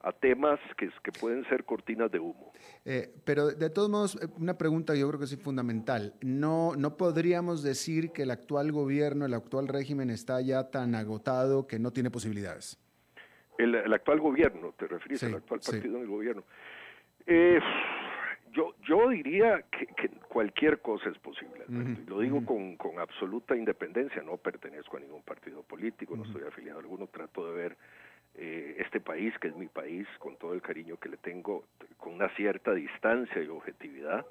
a temas que, que pueden ser cortinas de humo. Eh, pero de todos modos, eh, una pregunta yo creo que es fundamental. No, no podríamos decir que el actual gobierno, el actual régimen está ya tan agotado que no tiene posibilidades. El, actual gobierno, te refieres al actual partido en el gobierno. Eh, yo, yo diría que, cualquier cosa es posible, lo digo con, con absoluta independencia, no pertenezco a ningún partido político, no estoy afiliado a alguno, trato de ver eh, este país, que es mi país, con todo el cariño que le tengo, con una cierta distancia y objetividad.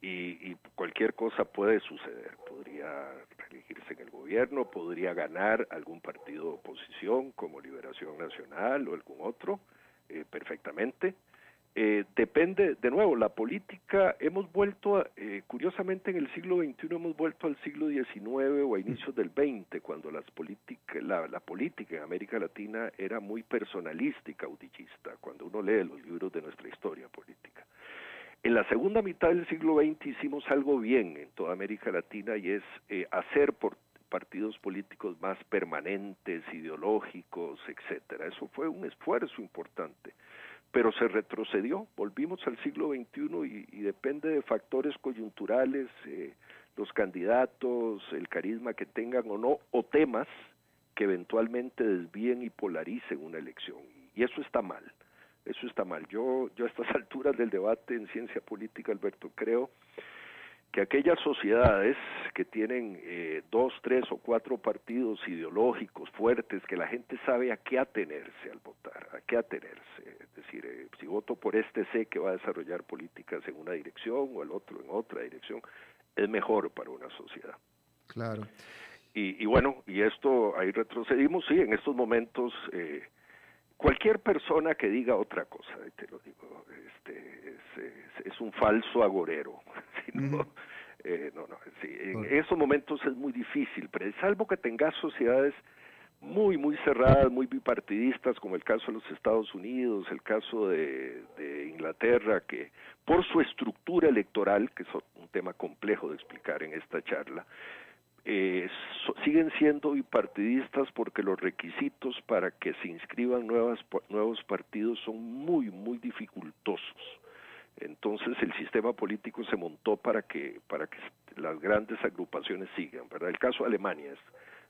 Y, cualquier cosa puede suceder. Podría reelegirse en el gobierno, podría ganar algún partido de oposición como Liberación Nacional o algún otro, eh, perfectamente. Eh, depende, de nuevo, la política, hemos vuelto, eh, curiosamente en el siglo XXI hemos vuelto al siglo XIX o a inicios del XX, cuando las la, política en América Latina era muy personalista y caudillista, cuando uno lee los libros de nuestra historia política. En la segunda mitad del siglo XX hicimos algo bien en toda América Latina y es eh, hacer por partidos políticos más permanentes, ideológicos, etcétera. Eso fue un esfuerzo importante pero se retrocedió, volvimos al siglo XXI y, depende de factores coyunturales, eh, los candidatos, el carisma que tengan o no, o temas que eventualmente desvíen y polaricen una elección. Y eso está mal, eso está mal. Yo, yo a estas alturas del debate en ciencia política, Alberto, creo que aquellas sociedades que tienen eh, dos, tres o cuatro partidos ideológicos fuertes, que la gente sabe a qué atenerse al votar, a qué atenerse. Es decir, eh, si voto por este sé que va a desarrollar políticas en una dirección o el otro en otra dirección, es mejor para una sociedad. Claro. Y, y bueno, y esto ahí retrocedimos, sí, en estos momentos eh, cualquier persona que diga otra cosa, te lo digo, este, es, un falso agorero. Eh, no, no, en esos momentos es muy difícil, pero salvo que tengas sociedades muy, muy cerradas, muy bipartidistas, como el caso de los Estados Unidos, el caso de, Inglaterra, que por su estructura electoral, que es un tema complejo de explicar en esta charla, eh, siguen siendo bipartidistas porque los requisitos para que se inscriban nuevas, nuevos partidos son muy, muy dificultosos. Entonces el sistema político se montó para que, para que las grandes agrupaciones sigan, ¿verdad? El caso de Alemania es,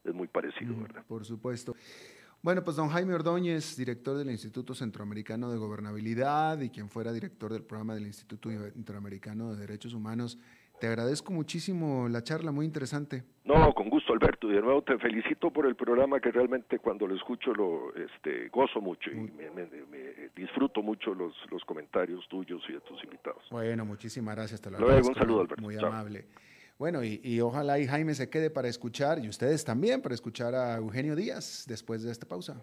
es muy parecido, ¿verdad? Por supuesto. Bueno, pues don Jaime Ordóñez, director del Instituto Centroamericano de Gobernabilidad y quien fuera director del programa del Instituto Interamericano de Derechos Humanos, te agradezco muchísimo la charla, muy interesante. No, con gusto Alberto, y de nuevo te felicito por el programa que realmente cuando lo escucho lo este, gozo mucho y me, disfruto mucho los, los comentarios tuyos y de tus invitados. Bueno, muchísimas gracias. Te lo Luego, un saludo Alberto. Muy amable. Bueno, y, y, ojalá y Jaime se quede para escuchar, y ustedes también, para escuchar a Eugenio Díaz después de esta pausa.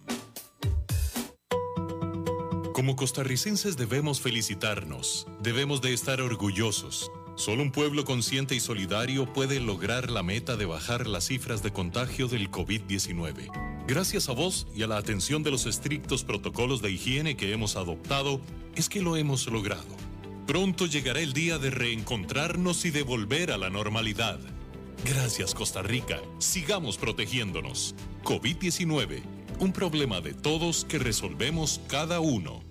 como costarricenses debemos felicitarnos, debemos de estar orgullosos. Solo un pueblo consciente y solidario puede lograr la meta de bajar las cifras de contagio del COVID-19. Gracias a vos y a la atención de los estrictos protocolos de higiene que hemos adoptado, es que lo hemos logrado. Pronto llegará el día de reencontrarnos y de volver a la normalidad. Gracias Costa Rica, sigamos protegiéndonos. COVID-19, un problema de todos que resolvemos cada uno.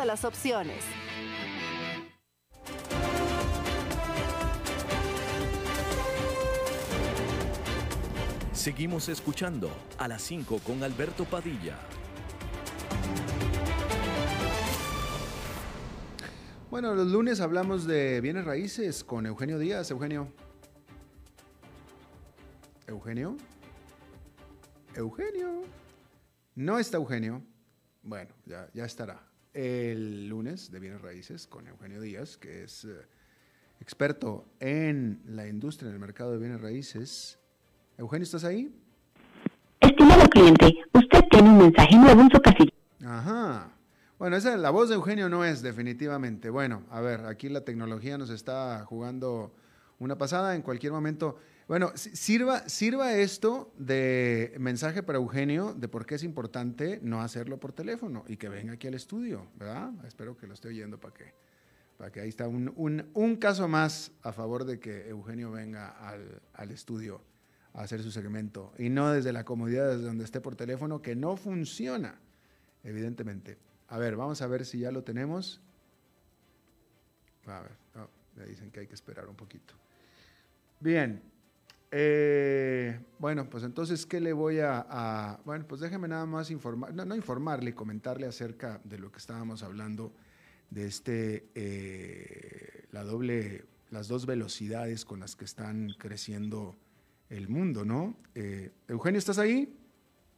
las opciones. Seguimos escuchando a las 5 con Alberto Padilla. Bueno, los lunes hablamos de bienes raíces con Eugenio Díaz. Eugenio. Eugenio. Eugenio. No está Eugenio. Bueno, ya, ya estará. El lunes de bienes raíces con Eugenio Díaz, que es eh, experto en la industria, en el mercado de bienes raíces. Eugenio, ¿estás ahí? Estimado cliente, usted tiene un mensaje nuevo en su casilla. Ajá. Bueno, esa la voz de Eugenio no es definitivamente. Bueno, a ver, aquí la tecnología nos está jugando una pasada en cualquier momento. Bueno, sirva, sirva esto de mensaje para Eugenio de por qué es importante no hacerlo por teléfono y que venga aquí al estudio, ¿verdad? Espero que lo esté oyendo para que, para que ahí está un, un, caso más a favor de que Eugenio venga al, al estudio a hacer su segmento y no desde la comodidad desde donde esté por teléfono, que no funciona, evidentemente. A ver, vamos a ver si ya lo tenemos. A ver, me dicen que hay que esperar un poquito. Bien. Eh, bueno, pues entonces, ¿qué le voy a, Bueno, pues déjeme nada más informar, no, informarle, comentarle acerca de lo que estábamos hablando de este, eh, la doble, las dos velocidades con las que están creciendo el mundo, ¿no? Eh, Eugenio, ¿estás ahí?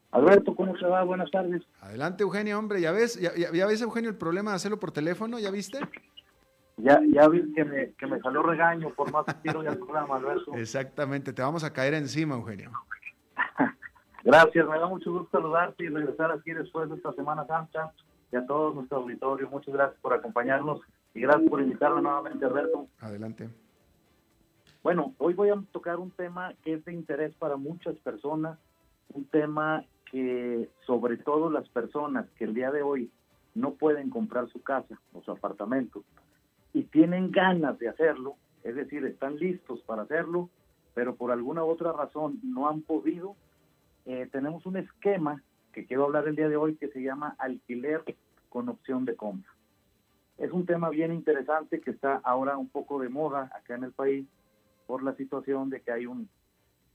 Alberto, ¿cómo se va? Buenas tardes. Adelante, Eugenio, hombre, ¿ya ves? ¿Ya, ya ves, Eugenio, el problema de hacerlo por teléfono? ¿Ya viste? Ya, ya vi que me, que me salió regaño por más que quiero ya programa, Alberto. Exactamente, te vamos a caer encima, Eugenio. Gracias, me da mucho gusto saludarte y regresar aquí después de esta Semana Santa y a todo nuestro auditorio. Muchas gracias por acompañarnos y gracias por invitarme nuevamente, Alberto. Adelante. Bueno, hoy voy a tocar un tema que es de interés para muchas personas, un tema que sobre todo las personas que el día de hoy no pueden comprar su casa o su apartamento, y tienen ganas de hacerlo, es decir, están listos para hacerlo, pero por alguna otra razón no han podido, eh, tenemos un esquema que quiero hablar el día de hoy que se llama alquiler con opción de compra. Es un tema bien interesante que está ahora un poco de moda acá en el país por la situación de que hay un,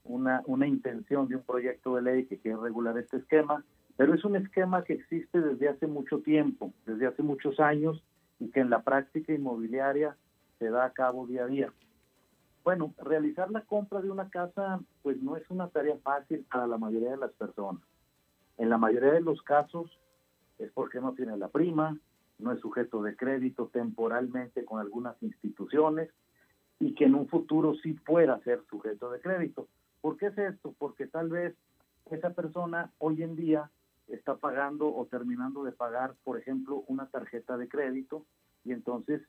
una, una intención de un proyecto de ley que quiere regular este esquema, pero es un esquema que existe desde hace mucho tiempo, desde hace muchos años, y que en la práctica inmobiliaria se da a cabo día a día. Bueno, realizar la compra de una casa pues no es una tarea fácil para la mayoría de las personas. En la mayoría de los casos es porque no tiene la prima, no es sujeto de crédito temporalmente con algunas instituciones y que en un futuro sí pueda ser sujeto de crédito. ¿Por qué es esto? Porque tal vez esa persona hoy en día está pagando o terminando de pagar, por ejemplo, una tarjeta de crédito y entonces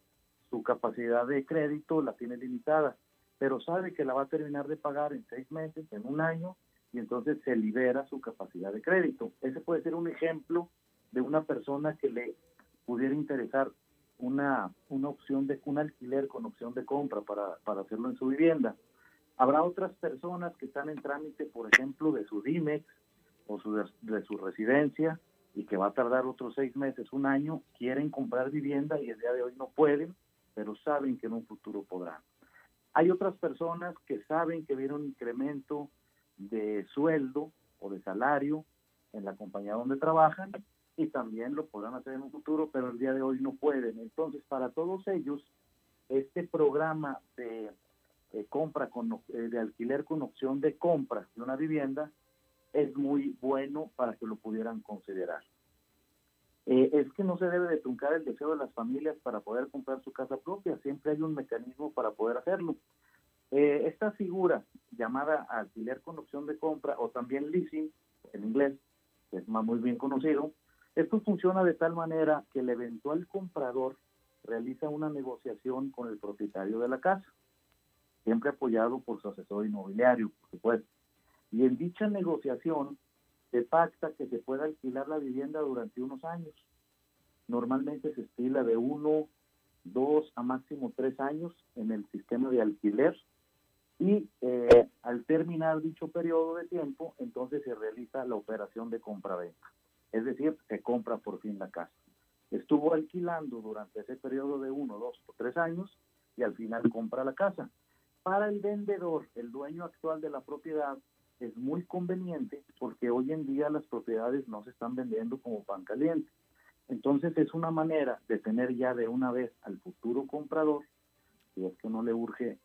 su capacidad de crédito la tiene limitada, pero sabe que la va a terminar de pagar en seis meses, en un año, y entonces se libera su capacidad de crédito. Ese puede ser un ejemplo de una persona que le pudiera interesar una, una opción de un alquiler con opción de compra para, para hacerlo en su vivienda. Habrá otras personas que están en trámite, por ejemplo, de su DIMEX, o su, de su residencia y que va a tardar otros seis meses, un año, quieren comprar vivienda y el día de hoy no pueden, pero saben que en un futuro podrán. Hay otras personas que saben que viene un incremento de sueldo o de salario en la compañía donde trabajan y también lo podrán hacer en un futuro, pero el día de hoy no pueden. Entonces, para todos ellos, este programa de, compra con, eh, de alquiler con opción de compra de una vivienda es muy bueno para que lo pudieran considerar. Eh, es que no se debe de truncar el deseo de las familias para poder comprar su casa propia, siempre hay un mecanismo para poder hacerlo. Eh, esta figura llamada alquiler con opción de compra o también leasing en inglés, es más muy bien conocido, esto funciona de tal manera que el eventual comprador realiza una negociación con el propietario de la casa, siempre apoyado por su asesor inmobiliario, por supuesto y en dicha negociación se pacta que se pueda alquilar la vivienda durante unos años. Normalmente se estila de uno, dos a máximo tres años en el sistema de alquiler y eh, al terminar dicho periodo de tiempo, entonces se realiza la operación de compra-venta. Es decir, se compra por fin la casa. Estuvo alquilando durante ese periodo de uno, dos o tres años y al final compra la casa. Para el vendedor, el dueño actual de la propiedad, es muy conveniente porque hoy en día las propiedades no se están vendiendo como pan caliente. Entonces es una manera de tener ya de una vez al futuro comprador, si es que no le urge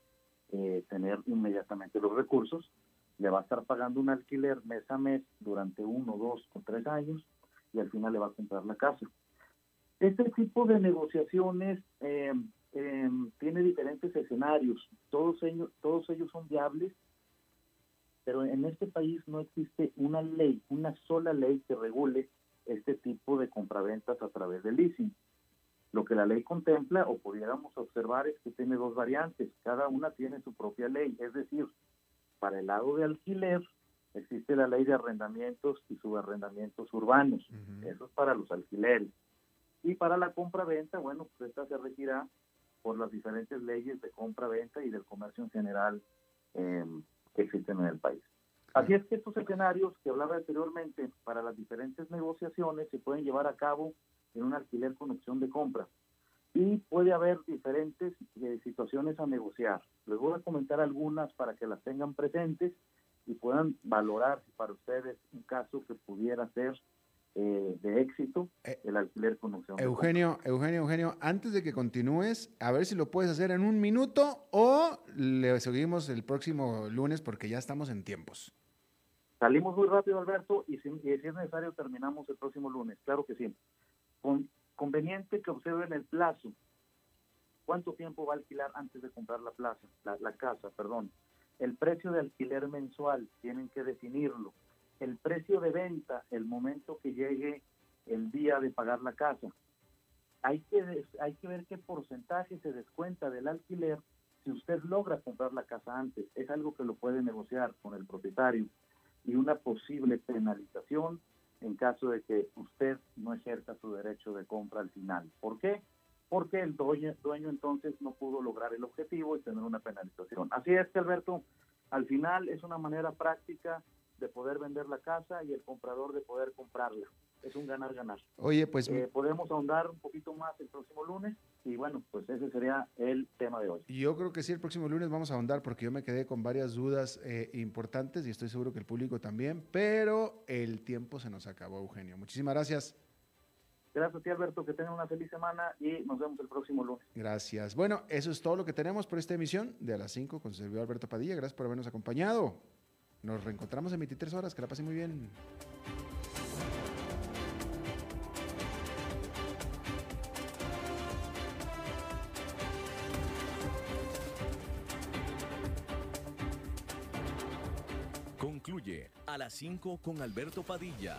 eh, tener inmediatamente los recursos, le va a estar pagando un alquiler mes a mes durante uno, dos o tres años y al final le va a comprar la casa. Este tipo de negociaciones eh, eh, tiene diferentes escenarios, todos ellos, todos ellos son viables, pero en este país no existe una ley, una sola ley que regule este tipo de compraventas a través del leasing. Lo que la ley contempla o pudiéramos observar es que tiene dos variantes, cada una tiene su propia ley, es decir, para el lado de alquiler existe la ley de arrendamientos y subarrendamientos urbanos, eso es para los alquileres. Y para la compra-venta, bueno, pues esta se regirá por las diferentes leyes de compra-venta y del comercio en general em, que existen en el país. Así es que estos escenarios que hablaba anteriormente para las diferentes negociaciones se pueden llevar a cabo en un alquiler con opción de compra. Y puede haber diferentes eh, situaciones a negociar. Les voy a comentar algunas para que las tengan presentes y puedan valorar para ustedes un caso que pudiera ser eh, de éxito eh, el alquiler con opción. Eugenio, Eugenio, Eugenio, antes de que continúes, a ver si lo puedes hacer en un minuto o le seguimos el próximo lunes porque ya estamos en tiempos. Salimos muy rápido, Alberto, y si, es necesario terminamos el próximo lunes, claro que sí. Con, conveniente que observen el plazo. ¿Cuánto tiempo va a alquilar antes de comprar la plaza, la casa, perdón? El precio de alquiler mensual, tienen que definirlo el precio de venta el momento que llegue el día de pagar la casa. Hay que, hay que ver qué porcentaje se descuenta del alquiler si usted logra comprar la casa antes. Es algo que lo puede negociar con el propietario y una posible penalización en caso de que usted no ejerza su derecho de compra al final. ¿Por qué? Porque el dueño, dueño entonces no pudo lograr el objetivo y tener una penalización. Así es que Alberto, al final es una manera práctica de poder vender la casa y el comprador de poder comprarla. Es un ganar-ganar. Oye, pues... Eh, podemos ahondar un poquito más el próximo lunes y bueno, pues ese sería el tema de hoy. Yo creo que sí, el próximo lunes vamos a ahondar porque yo me quedé con varias dudas eh, importantes y estoy seguro que el público también, pero el tiempo se nos acabó, Eugenio. Muchísimas gracias. Gracias a ti, Alberto. Que tengan una feliz semana y nos vemos el próximo lunes. Gracias. Bueno, eso es todo lo que tenemos por esta emisión de a las 5 con su servidor Alberto Padilla. Gracias por habernos acompañado. Nos reencontramos en 23 horas. Que la pasen muy bien. Concluye a las 5 con Alberto Padilla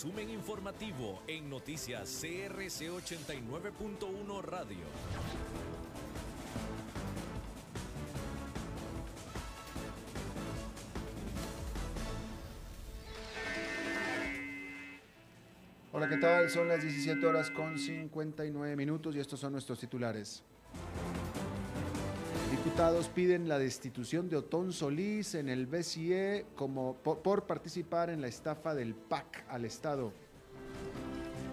Resumen informativo en noticias CRC 89.1 Radio. Hola, ¿qué tal? Son las 17 horas con 59 minutos y estos son nuestros titulares. Diputados piden la destitución de Otón Solís en el BCE como, por, participar en la estafa del PAC al Estado.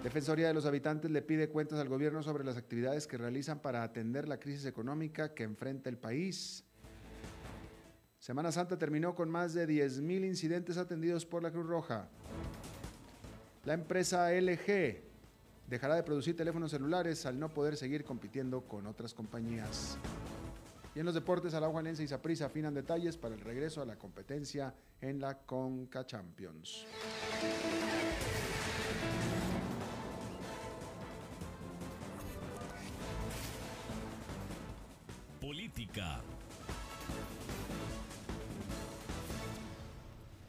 Defensoría de los Habitantes le pide cuentas al gobierno sobre las actividades que realizan para atender la crisis económica que enfrenta el país. Semana Santa terminó con más de 10.000 incidentes atendidos por la Cruz Roja. La empresa LG dejará de producir teléfonos celulares al no poder seguir compitiendo con otras compañías. Y en los deportes, Alajuanense y Saprissa afinan detalles para el regreso a la competencia en la Conca Champions. Política.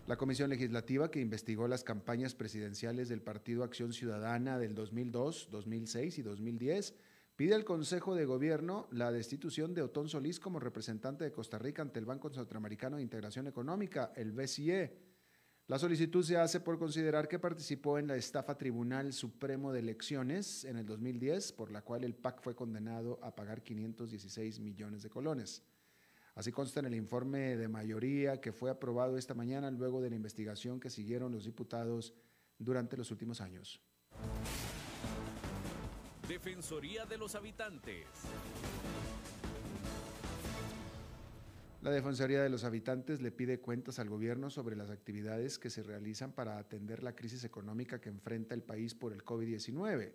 La Comisión Legislativa que investigó las campañas presidenciales del Partido Acción Ciudadana del 2002, 2006 y 2010 Pide al Consejo de Gobierno la destitución de Otón Solís como representante de Costa Rica ante el Banco Centroamericano de Integración Económica, el BCE. La solicitud se hace por considerar que participó en la estafa Tribunal Supremo de Elecciones en el 2010, por la cual el PAC fue condenado a pagar 516 millones de colones. Así consta en el informe de mayoría que fue aprobado esta mañana luego de la investigación que siguieron los diputados durante los últimos años. Defensoría de los Habitantes. La Defensoría de los Habitantes le pide cuentas al gobierno sobre las actividades que se realizan para atender la crisis económica que enfrenta el país por el COVID-19.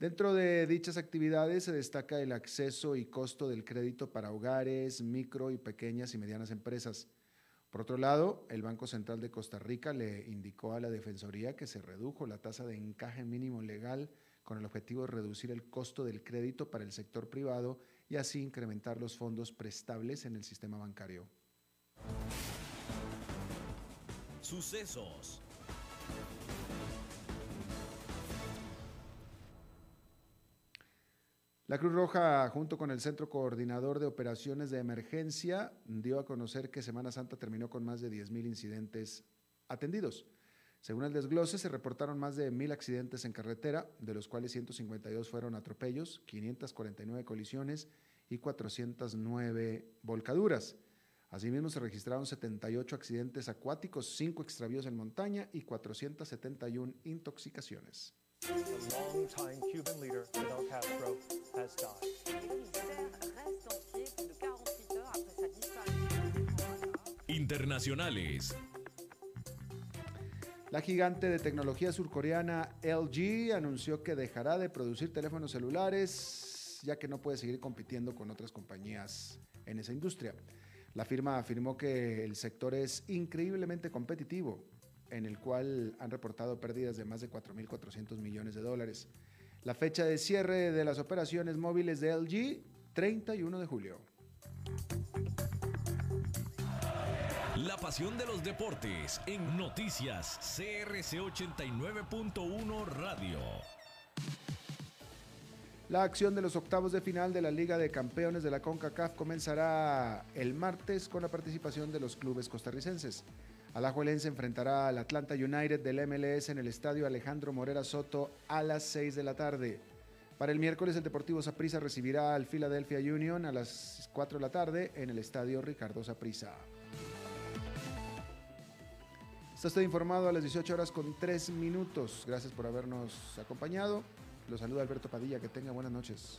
Dentro de dichas actividades se destaca el acceso y costo del crédito para hogares, micro y pequeñas y medianas empresas. Por otro lado, el Banco Central de Costa Rica le indicó a la Defensoría que se redujo la tasa de encaje mínimo legal con el objetivo de reducir el costo del crédito para el sector privado y así incrementar los fondos prestables en el sistema bancario. Sucesos. La Cruz Roja, junto con el Centro Coordinador de Operaciones de Emergencia, dio a conocer que Semana Santa terminó con más de 10.000 incidentes atendidos. Según el desglose, se reportaron más de 1.000 accidentes en carretera, de los cuales 152 fueron atropellos, 549 colisiones y 409 volcaduras. Asimismo, se registraron 78 accidentes acuáticos, 5 extravíos en montaña y 471 intoxicaciones. Internacionales. La gigante de tecnología surcoreana LG anunció que dejará de producir teléfonos celulares ya que no puede seguir compitiendo con otras compañías en esa industria. La firma afirmó que el sector es increíblemente competitivo, en el cual han reportado pérdidas de más de 4.400 millones de dólares. La fecha de cierre de las operaciones móviles de LG, 31 de julio. La pasión de los deportes en noticias CRC 89.1 Radio. La acción de los octavos de final de la Liga de Campeones de la CONCACAF comenzará el martes con la participación de los clubes costarricenses. Alajuelense enfrentará al Atlanta United del MLS en el estadio Alejandro Morera Soto a las 6 de la tarde. Para el miércoles, el Deportivo Saprissa recibirá al Philadelphia Union a las 4 de la tarde en el estadio Ricardo Saprissa. Está usted informado a las 18 horas con 3 minutos. Gracias por habernos acompañado. Los saluda Alberto Padilla. Que tenga buenas noches.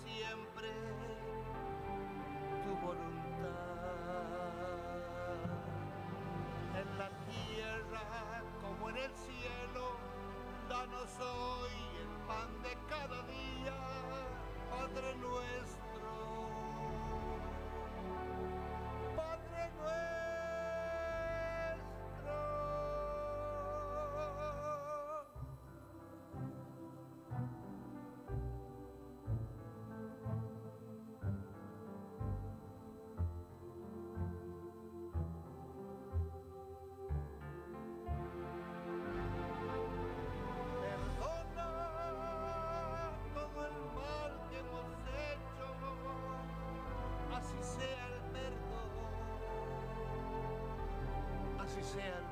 el